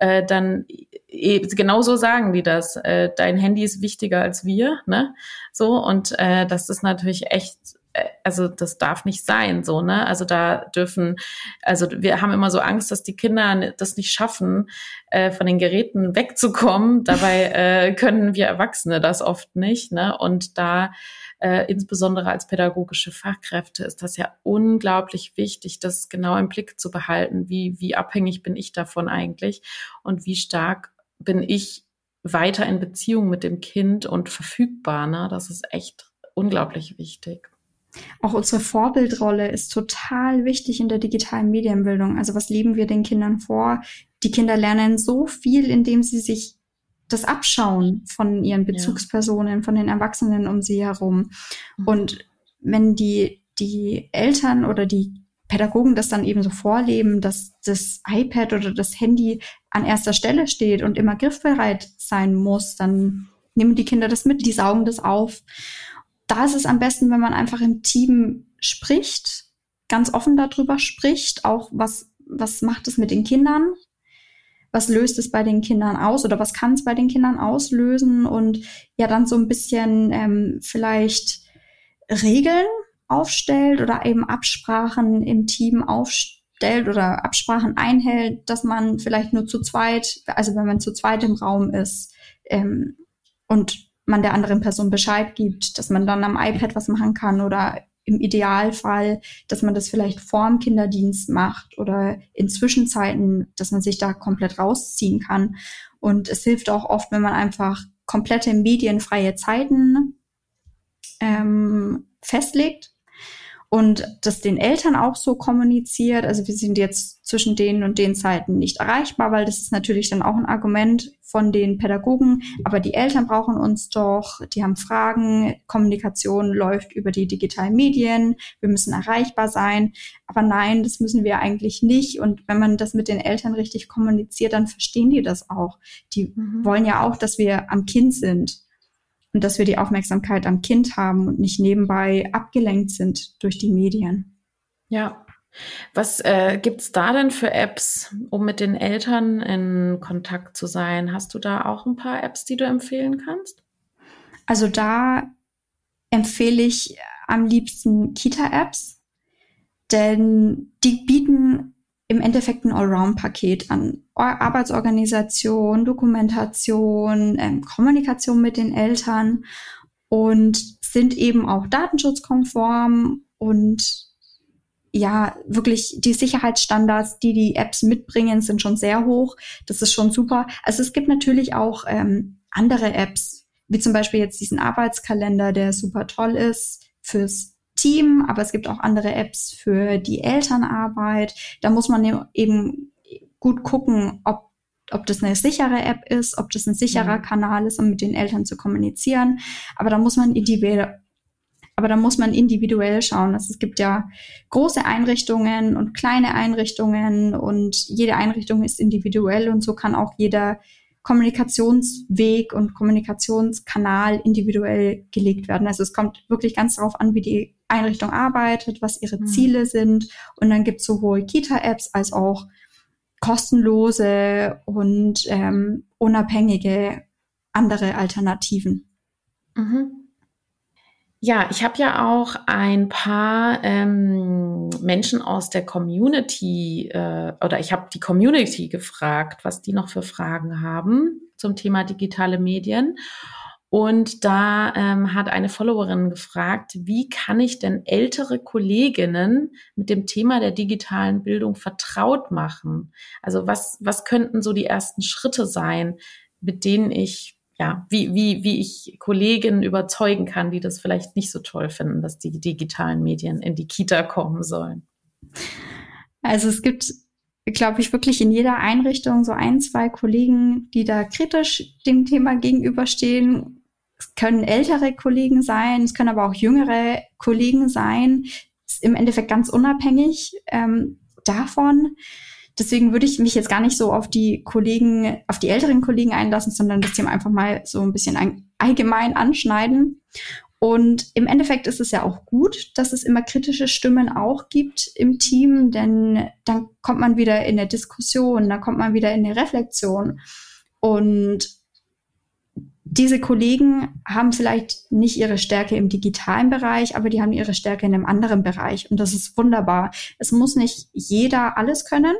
äh, dann e, genauso sagen die das. Äh, dein Handy ist wichtiger als wir, ne? So und äh, das ist natürlich echt äh, also das darf nicht sein, so, ne? Also da dürfen, also wir haben immer so Angst, dass die Kinder das nicht schaffen, äh, von den Geräten wegzukommen. Dabei äh, können wir Erwachsene das oft nicht, ne? Und da äh, insbesondere als pädagogische Fachkräfte ist das ja unglaublich wichtig, das genau im Blick zu behalten. Wie, wie abhängig bin ich davon eigentlich und wie stark bin ich weiter in Beziehung mit dem Kind und verfügbar. Ne? Das ist echt unglaublich wichtig. Auch unsere Vorbildrolle ist total wichtig in der digitalen Medienbildung. Also was leben wir den Kindern vor? Die Kinder lernen so viel, indem sie sich das abschauen von ihren Bezugspersonen, von den Erwachsenen um sie herum. Mhm. Und wenn die, die Eltern oder die Pädagogen das dann eben so vorleben, dass das iPad oder das Handy an erster Stelle steht und immer griffbereit sein muss, dann nehmen die Kinder das mit, die saugen das auf da ist es am besten, wenn man einfach im Team spricht, ganz offen darüber spricht, auch was, was macht es mit den Kindern? Was löst es bei den Kindern aus oder was kann es bei den Kindern auslösen? Und ja, dann so ein bisschen ähm, vielleicht Regeln aufstellt oder eben Absprachen im Team aufstellt oder Absprachen einhält, dass man vielleicht nur zu zweit, also wenn man zu zweit im Raum ist ähm, und man der anderen Person Bescheid gibt, dass man dann am iPad was machen kann oder im Idealfall, dass man das vielleicht vorm Kinderdienst macht oder in Zwischenzeiten, dass man sich da komplett rausziehen kann. Und es hilft auch oft, wenn man einfach komplette medienfreie Zeiten ähm, festlegt und das den Eltern auch so kommuniziert. Also wir sind jetzt zwischen den und den Zeiten nicht erreichbar, weil das ist natürlich dann auch ein Argument von den Pädagogen. Aber die Eltern brauchen uns doch, die haben Fragen, Kommunikation läuft über die digitalen Medien, wir müssen erreichbar sein. Aber nein, das müssen wir eigentlich nicht. Und wenn man das mit den Eltern richtig kommuniziert, dann verstehen die das auch. Die mhm. wollen ja auch, dass wir am Kind sind und dass wir die Aufmerksamkeit am Kind haben und nicht nebenbei abgelenkt sind durch die Medien. Ja. Was äh, gibt es da denn für Apps, um mit den Eltern in Kontakt zu sein? Hast du da auch ein paar Apps, die du empfehlen kannst? Also da empfehle ich am liebsten Kita-Apps, denn die bieten im Endeffekt ein Allround-Paket an Arbeitsorganisation, Dokumentation, ähm, Kommunikation mit den Eltern und sind eben auch datenschutzkonform und ja, wirklich die Sicherheitsstandards, die die Apps mitbringen, sind schon sehr hoch. Das ist schon super. Also es gibt natürlich auch ähm, andere Apps, wie zum Beispiel jetzt diesen Arbeitskalender, der super toll ist fürs Team, aber es gibt auch andere Apps für die Elternarbeit. Da muss man eben gut gucken, ob, ob das eine sichere App ist, ob das ein sicherer mhm. Kanal ist, um mit den Eltern zu kommunizieren. Aber da muss man individuell, aber da muss man individuell schauen. Also es gibt ja große Einrichtungen und kleine Einrichtungen und jede Einrichtung ist individuell und so kann auch jeder Kommunikationsweg und Kommunikationskanal individuell gelegt werden. Also es kommt wirklich ganz darauf an, wie die Einrichtung arbeitet, was ihre mhm. Ziele sind. Und dann gibt es sowohl Kita-Apps als auch kostenlose und ähm, unabhängige andere Alternativen. Mhm. Ja, ich habe ja auch ein paar ähm, Menschen aus der Community äh, oder ich habe die Community gefragt, was die noch für Fragen haben zum Thema digitale Medien. Und da ähm, hat eine Followerin gefragt, wie kann ich denn ältere Kolleginnen mit dem Thema der digitalen Bildung vertraut machen? Also was, was könnten so die ersten Schritte sein, mit denen ich, ja, wie, wie, wie ich Kolleginnen überzeugen kann, die das vielleicht nicht so toll finden, dass die digitalen Medien in die Kita kommen sollen? Also es gibt glaube ich, wirklich in jeder Einrichtung so ein, zwei Kollegen, die da kritisch dem Thema gegenüberstehen es können ältere Kollegen sein, es können aber auch jüngere Kollegen sein. Ist im Endeffekt ganz unabhängig ähm, davon. Deswegen würde ich mich jetzt gar nicht so auf die Kollegen, auf die älteren Kollegen einlassen, sondern das Thema einfach mal so ein bisschen allgemein anschneiden. Und im Endeffekt ist es ja auch gut, dass es immer kritische Stimmen auch gibt im Team, denn dann kommt man wieder in eine Diskussion, dann kommt man wieder in eine Reflexion. Und diese Kollegen haben vielleicht nicht ihre Stärke im digitalen Bereich, aber die haben ihre Stärke in einem anderen Bereich. Und das ist wunderbar. Es muss nicht jeder alles können.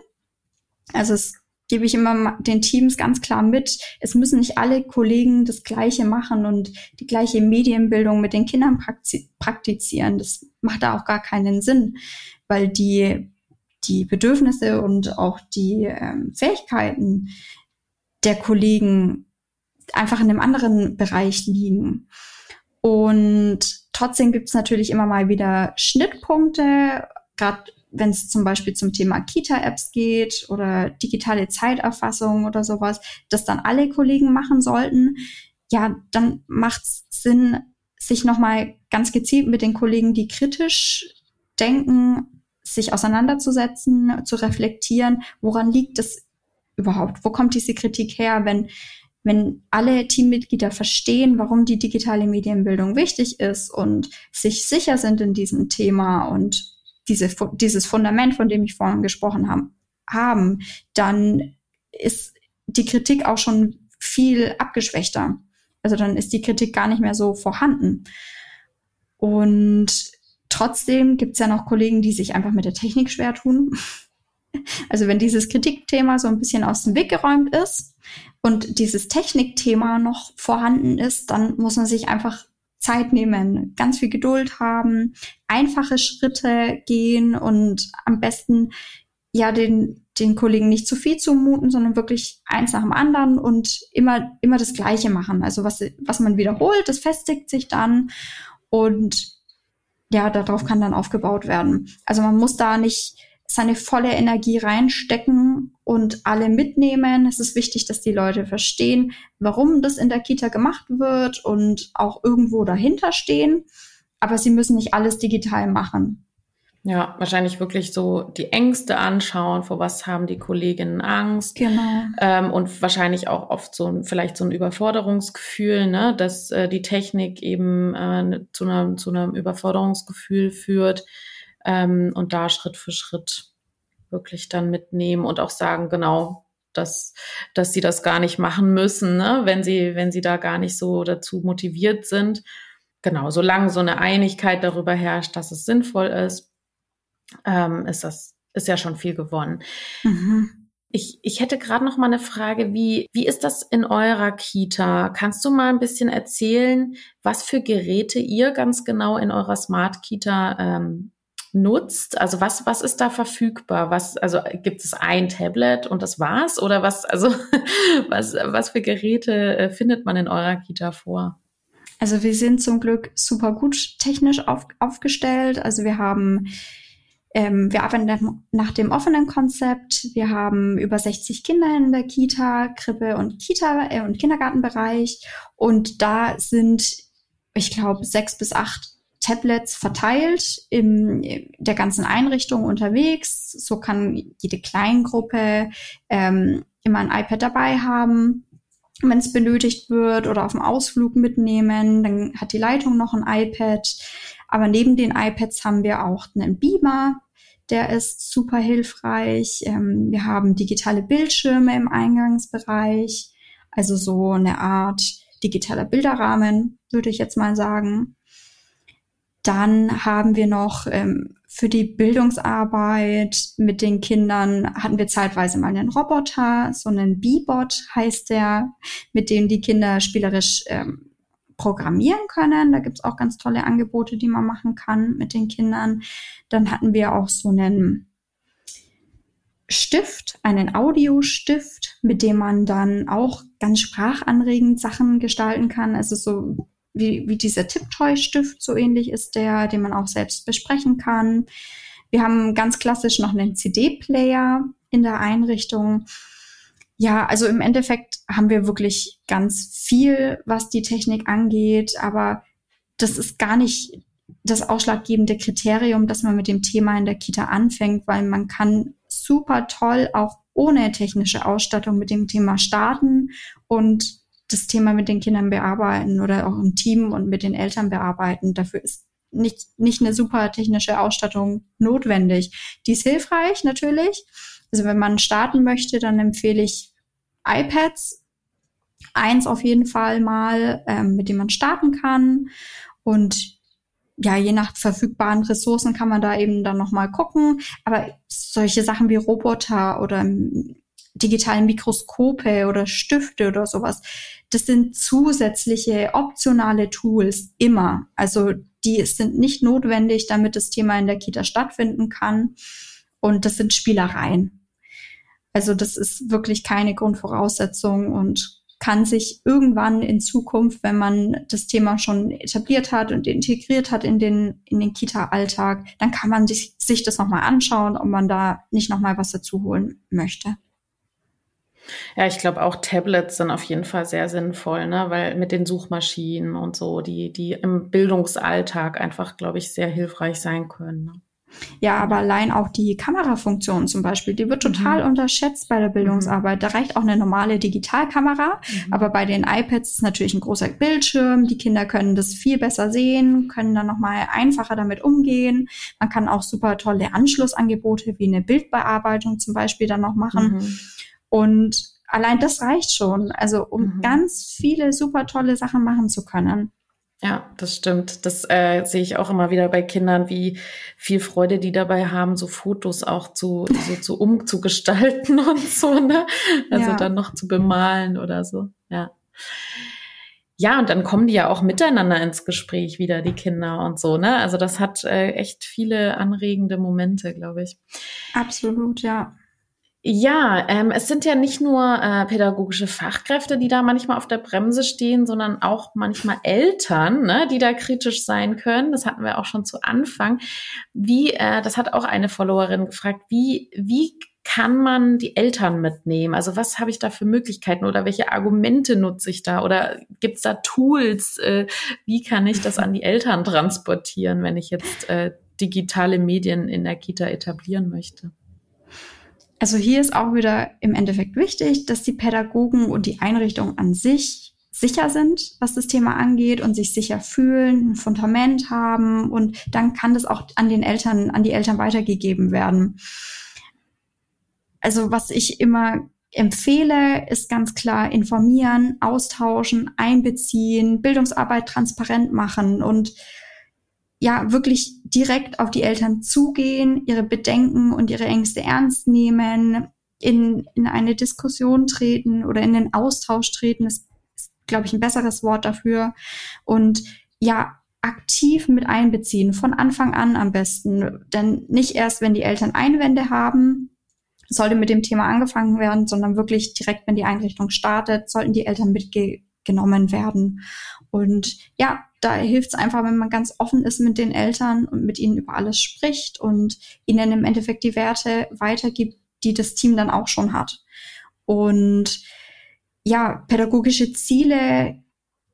Also es gebe ich immer den Teams ganz klar mit. Es müssen nicht alle Kollegen das Gleiche machen und die gleiche Medienbildung mit den Kindern praktizieren. Das macht da auch gar keinen Sinn, weil die, die Bedürfnisse und auch die ähm, Fähigkeiten der Kollegen einfach in einem anderen Bereich liegen. Und trotzdem gibt es natürlich immer mal wieder Schnittpunkte, gerade wenn es zum Beispiel zum Thema Kita-Apps geht oder digitale Zeiterfassung oder sowas, das dann alle Kollegen machen sollten, ja, dann macht es Sinn, sich nochmal ganz gezielt mit den Kollegen, die kritisch denken, sich auseinanderzusetzen, zu reflektieren, woran liegt es überhaupt? Wo kommt diese Kritik her, wenn wenn alle Teammitglieder verstehen, warum die digitale Medienbildung wichtig ist und sich sicher sind in diesem Thema und diese, dieses Fundament, von dem ich vorhin gesprochen habe, haben, dann ist die Kritik auch schon viel abgeschwächter. Also dann ist die Kritik gar nicht mehr so vorhanden. Und trotzdem gibt es ja noch Kollegen, die sich einfach mit der Technik schwer tun. Also wenn dieses Kritikthema so ein bisschen aus dem Weg geräumt ist und dieses Technikthema noch vorhanden ist, dann muss man sich einfach Zeit nehmen, ganz viel Geduld haben, einfache Schritte gehen und am besten ja den, den Kollegen nicht zu viel zumuten, sondern wirklich eins nach dem anderen und immer, immer das Gleiche machen. Also was, was man wiederholt, das festigt sich dann und ja, darauf kann dann aufgebaut werden. Also man muss da nicht seine volle Energie reinstecken und alle mitnehmen. Es ist wichtig, dass die Leute verstehen, warum das in der Kita gemacht wird und auch irgendwo dahinter stehen. Aber sie müssen nicht alles digital machen. Ja, wahrscheinlich wirklich so die Ängste anschauen, vor was haben die Kolleginnen Angst. Genau. Ähm, und wahrscheinlich auch oft so ein, vielleicht so ein Überforderungsgefühl, ne, dass äh, die Technik eben äh, zu, einer, zu einem Überforderungsgefühl führt ähm, und da Schritt für Schritt wirklich dann mitnehmen und auch sagen, genau, dass, dass sie das gar nicht machen müssen, ne? wenn sie, wenn sie da gar nicht so dazu motiviert sind. Genau, solange so eine Einigkeit darüber herrscht, dass es sinnvoll ist, ähm, ist das, ist ja schon viel gewonnen. Mhm. Ich, ich hätte gerade noch mal eine Frage, wie, wie ist das in eurer Kita? Kannst du mal ein bisschen erzählen, was für Geräte ihr ganz genau in eurer Smart Kita ähm, nutzt? Also was, was ist da verfügbar? Was, also gibt es ein Tablet und das war's? Oder was, also was, was für Geräte äh, findet man in eurer Kita vor? Also wir sind zum Glück super gut technisch auf, aufgestellt. Also wir haben ähm, wir arbeiten nach dem offenen Konzept. Wir haben über 60 Kinder in der Kita, Krippe und Kita äh, und Kindergartenbereich. Und da sind, ich glaube, sechs bis acht Tablets verteilt in der ganzen Einrichtung unterwegs. So kann jede Kleingruppe ähm, immer ein iPad dabei haben, wenn es benötigt wird oder auf dem Ausflug mitnehmen. Dann hat die Leitung noch ein iPad. Aber neben den iPads haben wir auch einen Beamer. Der ist super hilfreich. Ähm, wir haben digitale Bildschirme im Eingangsbereich. Also so eine Art digitaler Bilderrahmen, würde ich jetzt mal sagen. Dann haben wir noch ähm, für die Bildungsarbeit mit den Kindern hatten wir zeitweise mal einen Roboter, so einen B-Bot heißt der, mit dem die Kinder spielerisch ähm, programmieren können. Da gibt's auch ganz tolle Angebote, die man machen kann mit den Kindern. Dann hatten wir auch so einen Stift, einen Audiostift, mit dem man dann auch ganz sprachanregend Sachen gestalten kann. Also so wie, wie dieser Tipptoy-Stift, so ähnlich ist der, den man auch selbst besprechen kann. Wir haben ganz klassisch noch einen CD-Player in der Einrichtung. Ja, also im Endeffekt haben wir wirklich ganz viel, was die Technik angeht, aber das ist gar nicht das ausschlaggebende Kriterium, dass man mit dem Thema in der Kita anfängt, weil man kann super toll auch ohne technische Ausstattung mit dem Thema starten und das Thema mit den Kindern bearbeiten oder auch im Team und mit den Eltern bearbeiten. Dafür ist nicht, nicht eine super technische Ausstattung notwendig. Die ist hilfreich natürlich. Also wenn man starten möchte, dann empfehle ich iPads. Eins auf jeden Fall mal, ähm, mit dem man starten kann. Und ja, je nach verfügbaren Ressourcen kann man da eben dann nochmal gucken. Aber solche Sachen wie Roboter oder digitalen Mikroskope oder Stifte oder sowas. Das sind zusätzliche optionale Tools immer. Also die sind nicht notwendig, damit das Thema in der Kita stattfinden kann. Und das sind Spielereien. Also das ist wirklich keine Grundvoraussetzung und kann sich irgendwann in Zukunft, wenn man das Thema schon etabliert hat und integriert hat in den, in den Kita-Alltag, dann kann man sich, sich das nochmal anschauen, ob man da nicht nochmal was dazu holen möchte. Ja, ich glaube auch Tablets sind auf jeden Fall sehr sinnvoll, ne? weil mit den Suchmaschinen und so, die, die im Bildungsalltag einfach, glaube ich, sehr hilfreich sein können. Ne? Ja, aber allein auch die Kamerafunktion zum Beispiel, die wird total mhm. unterschätzt bei der Bildungsarbeit. Da reicht auch eine normale Digitalkamera, mhm. aber bei den iPads ist natürlich ein großer Bildschirm. Die Kinder können das viel besser sehen, können dann nochmal einfacher damit umgehen. Man kann auch super tolle Anschlussangebote wie eine Bildbearbeitung zum Beispiel dann noch machen. Mhm. Und allein das reicht schon, also um mhm. ganz viele super tolle Sachen machen zu können. Ja, das stimmt. Das äh, sehe ich auch immer wieder bei Kindern, wie viel Freude die dabei haben, so Fotos auch zu, so zu umzugestalten und so, ne? Also ja. dann noch zu bemalen oder so. Ja. Ja, und dann kommen die ja auch miteinander ins Gespräch wieder, die Kinder und so, ne? Also das hat äh, echt viele anregende Momente, glaube ich. Absolut, ja. Ja, ähm, es sind ja nicht nur äh, pädagogische Fachkräfte, die da manchmal auf der Bremse stehen, sondern auch manchmal Eltern, ne, die da kritisch sein können. Das hatten wir auch schon zu Anfang. Wie, äh, das hat auch eine Followerin gefragt, wie, wie kann man die Eltern mitnehmen? Also was habe ich da für Möglichkeiten oder welche Argumente nutze ich da? Oder gibt es da Tools? Äh, wie kann ich das an die Eltern transportieren, wenn ich jetzt äh, digitale Medien in der Kita etablieren möchte? Also hier ist auch wieder im Endeffekt wichtig, dass die Pädagogen und die Einrichtung an sich sicher sind, was das Thema angeht und sich sicher fühlen, ein Fundament haben und dann kann das auch an den Eltern, an die Eltern weitergegeben werden. Also was ich immer empfehle, ist ganz klar informieren, austauschen, einbeziehen, Bildungsarbeit transparent machen und ja wirklich direkt auf die Eltern zugehen, ihre Bedenken und ihre Ängste ernst nehmen, in, in eine Diskussion treten oder in den Austausch treten, ist, ist glaube ich, ein besseres Wort dafür. Und ja, aktiv mit einbeziehen, von Anfang an am besten. Denn nicht erst, wenn die Eltern Einwände haben, sollte mit dem Thema angefangen werden, sondern wirklich direkt, wenn die Einrichtung startet, sollten die Eltern mitgenommen werden. Und ja, da hilft es einfach, wenn man ganz offen ist mit den Eltern und mit ihnen über alles spricht und ihnen im Endeffekt die Werte weitergibt, die das Team dann auch schon hat. Und ja, pädagogische Ziele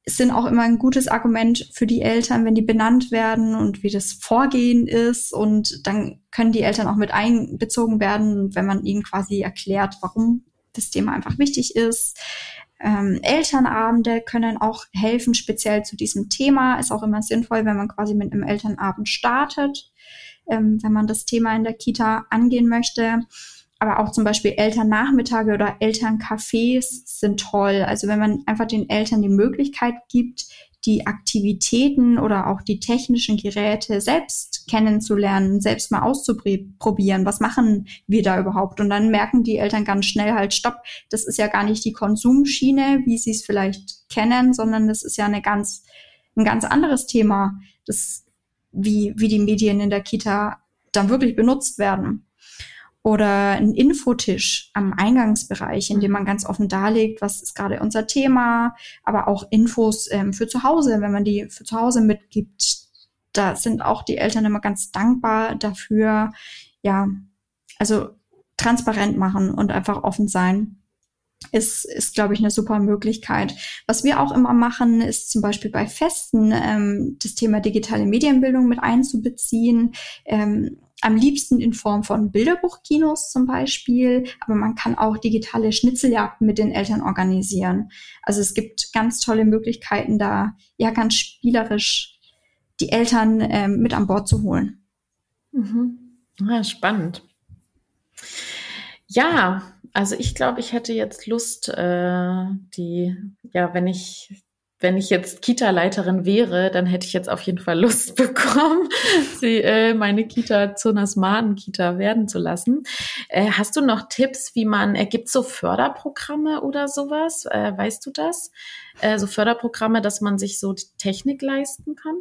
sind auch immer ein gutes Argument für die Eltern, wenn die benannt werden und wie das Vorgehen ist. Und dann können die Eltern auch mit einbezogen werden, wenn man ihnen quasi erklärt, warum das Thema einfach wichtig ist. Ähm, Elternabende können auch helfen, speziell zu diesem Thema. Ist auch immer sinnvoll, wenn man quasi mit einem Elternabend startet, ähm, wenn man das Thema in der Kita angehen möchte. Aber auch zum Beispiel Elternnachmittage oder Elterncafés sind toll. Also wenn man einfach den Eltern die Möglichkeit gibt, die Aktivitäten oder auch die technischen Geräte selbst kennenzulernen, selbst mal auszuprobieren. Was machen wir da überhaupt? Und dann merken die Eltern ganz schnell halt, stopp, das ist ja gar nicht die Konsumschiene, wie sie es vielleicht kennen, sondern das ist ja eine ganz, ein ganz anderes Thema, das, wie, wie die Medien in der Kita dann wirklich benutzt werden oder ein Infotisch am Eingangsbereich, in dem man ganz offen darlegt, was ist gerade unser Thema, aber auch Infos ähm, für zu Hause, wenn man die für zu Hause mitgibt. Da sind auch die Eltern immer ganz dankbar dafür. Ja, also transparent machen und einfach offen sein ist, ist glaube ich, eine super Möglichkeit. Was wir auch immer machen, ist zum Beispiel bei Festen ähm, das Thema digitale Medienbildung mit einzubeziehen. Ähm, am liebsten in Form von Bilderbuchkinos zum Beispiel, aber man kann auch digitale Schnitzeljagden mit den Eltern organisieren. Also es gibt ganz tolle Möglichkeiten, da ja ganz spielerisch die Eltern ähm, mit an Bord zu holen. Mhm. Ja, spannend. Ja, also ich glaube, ich hätte jetzt Lust, äh, die, ja, wenn ich wenn ich jetzt Kita-Leiterin wäre, dann hätte ich jetzt auf jeden Fall Lust bekommen, sie, äh, meine Kita zu einer smarten Kita werden zu lassen. Äh, hast du noch Tipps, wie man, äh, gibt so Förderprogramme oder sowas? Äh, weißt du das? Äh, so Förderprogramme, dass man sich so die Technik leisten kann?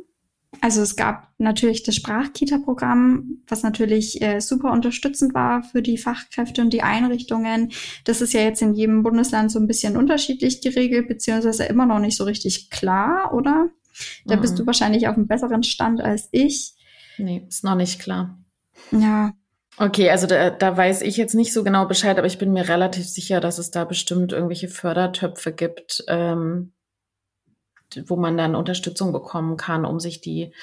Also es gab natürlich das Sprachkita-Programm, was natürlich äh, super unterstützend war für die Fachkräfte und die Einrichtungen. Das ist ja jetzt in jedem Bundesland so ein bisschen unterschiedlich geregelt, beziehungsweise immer noch nicht so richtig klar, oder? Da mhm. bist du wahrscheinlich auf einem besseren Stand als ich. Nee, ist noch nicht klar. Ja. Okay, also da, da weiß ich jetzt nicht so genau Bescheid, aber ich bin mir relativ sicher, dass es da bestimmt irgendwelche Fördertöpfe gibt, ähm, wo man dann Unterstützung bekommen kann, um sich die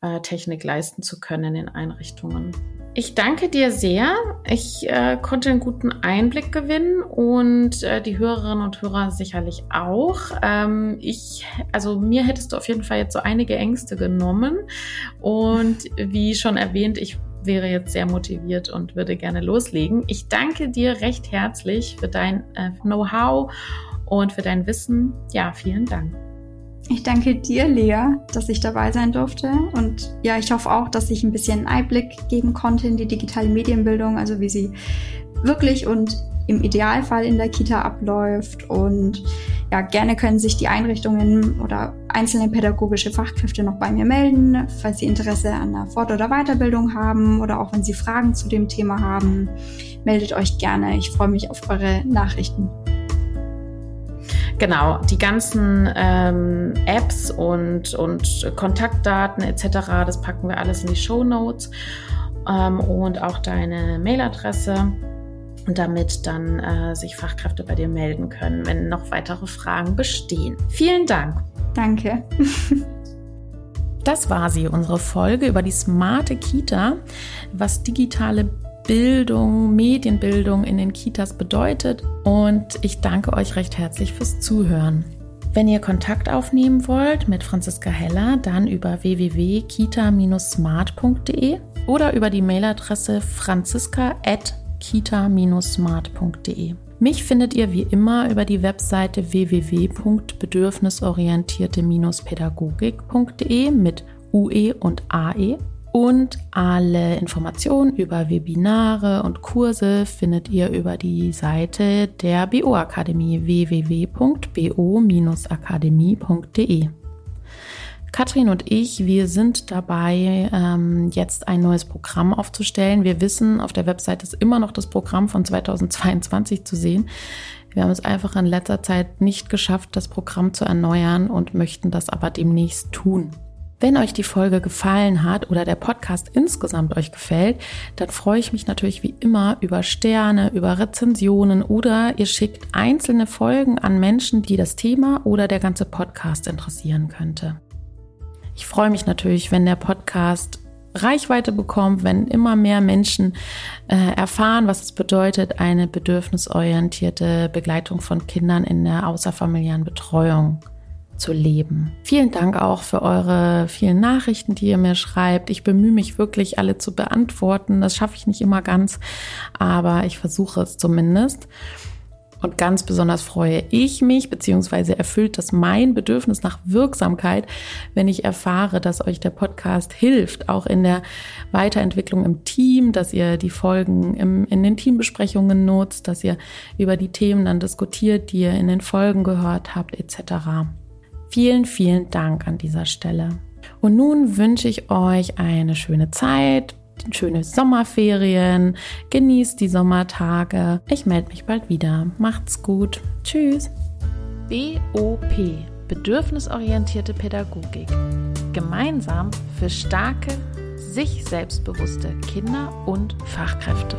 äh, Technik leisten zu können in den Einrichtungen. Ich danke dir sehr. Ich äh, konnte einen guten Einblick gewinnen und äh, die Hörerinnen und Hörer sicherlich auch. Ähm, ich, also mir hättest du auf jeden Fall jetzt so einige Ängste genommen und wie schon erwähnt, ich wäre jetzt sehr motiviert und würde gerne loslegen. Ich danke dir recht herzlich für dein äh, Know-how und für dein Wissen. Ja, vielen Dank. Ich danke dir, Lea, dass ich dabei sein durfte. Und ja, ich hoffe auch, dass ich ein bisschen Einblick geben konnte in die digitale Medienbildung, also wie sie wirklich und im Idealfall in der Kita abläuft. Und ja, gerne können sich die Einrichtungen oder einzelne pädagogische Fachkräfte noch bei mir melden, falls sie Interesse an der Fort- oder Weiterbildung haben oder auch wenn sie Fragen zu dem Thema haben. Meldet euch gerne. Ich freue mich auf eure Nachrichten. Genau, die ganzen ähm, Apps und, und Kontaktdaten etc., das packen wir alles in die Show Notes ähm, und auch deine Mailadresse, damit dann äh, sich Fachkräfte bei dir melden können, wenn noch weitere Fragen bestehen. Vielen Dank. Danke. Das war sie, unsere Folge über die smarte Kita, was digitale Bildung, Medienbildung in den Kitas bedeutet. Und ich danke euch recht herzlich fürs Zuhören. Wenn ihr Kontakt aufnehmen wollt mit Franziska Heller, dann über www.kita-smart.de oder über die Mailadresse franziska.kita-smart.de. Mich findet ihr wie immer über die Webseite www.bedürfnisorientierte-pädagogik.de mit UE und AE und alle Informationen über Webinare und Kurse findet ihr über die Seite der BO Akademie www.bo-akademie.de. Katrin und ich, wir sind dabei, ähm, jetzt ein neues Programm aufzustellen. Wir wissen, auf der Website ist immer noch das Programm von 2022 zu sehen. Wir haben es einfach in letzter Zeit nicht geschafft, das Programm zu erneuern und möchten das aber demnächst tun. Wenn euch die Folge gefallen hat oder der Podcast insgesamt euch gefällt, dann freue ich mich natürlich wie immer über Sterne, über Rezensionen oder ihr schickt einzelne Folgen an Menschen, die das Thema oder der ganze Podcast interessieren könnte. Ich freue mich natürlich, wenn der Podcast Reichweite bekommt, wenn immer mehr Menschen äh, erfahren, was es bedeutet, eine bedürfnisorientierte Begleitung von Kindern in der außerfamiliären Betreuung zu leben. Vielen Dank auch für eure vielen Nachrichten, die ihr mir schreibt. Ich bemühe mich wirklich, alle zu beantworten. Das schaffe ich nicht immer ganz, aber ich versuche es zumindest. Und ganz besonders freue ich mich, beziehungsweise erfüllt das mein Bedürfnis nach Wirksamkeit, wenn ich erfahre, dass euch der Podcast hilft, auch in der Weiterentwicklung im Team, dass ihr die Folgen im, in den Teambesprechungen nutzt, dass ihr über die Themen dann diskutiert, die ihr in den Folgen gehört habt, etc. Vielen, vielen Dank an dieser Stelle. Und nun wünsche ich euch eine schöne Zeit, schöne Sommerferien, genießt die Sommertage. Ich melde mich bald wieder. Macht's gut. Tschüss. BOP Bedürfnisorientierte Pädagogik. Gemeinsam für starke, sich selbstbewusste Kinder und Fachkräfte.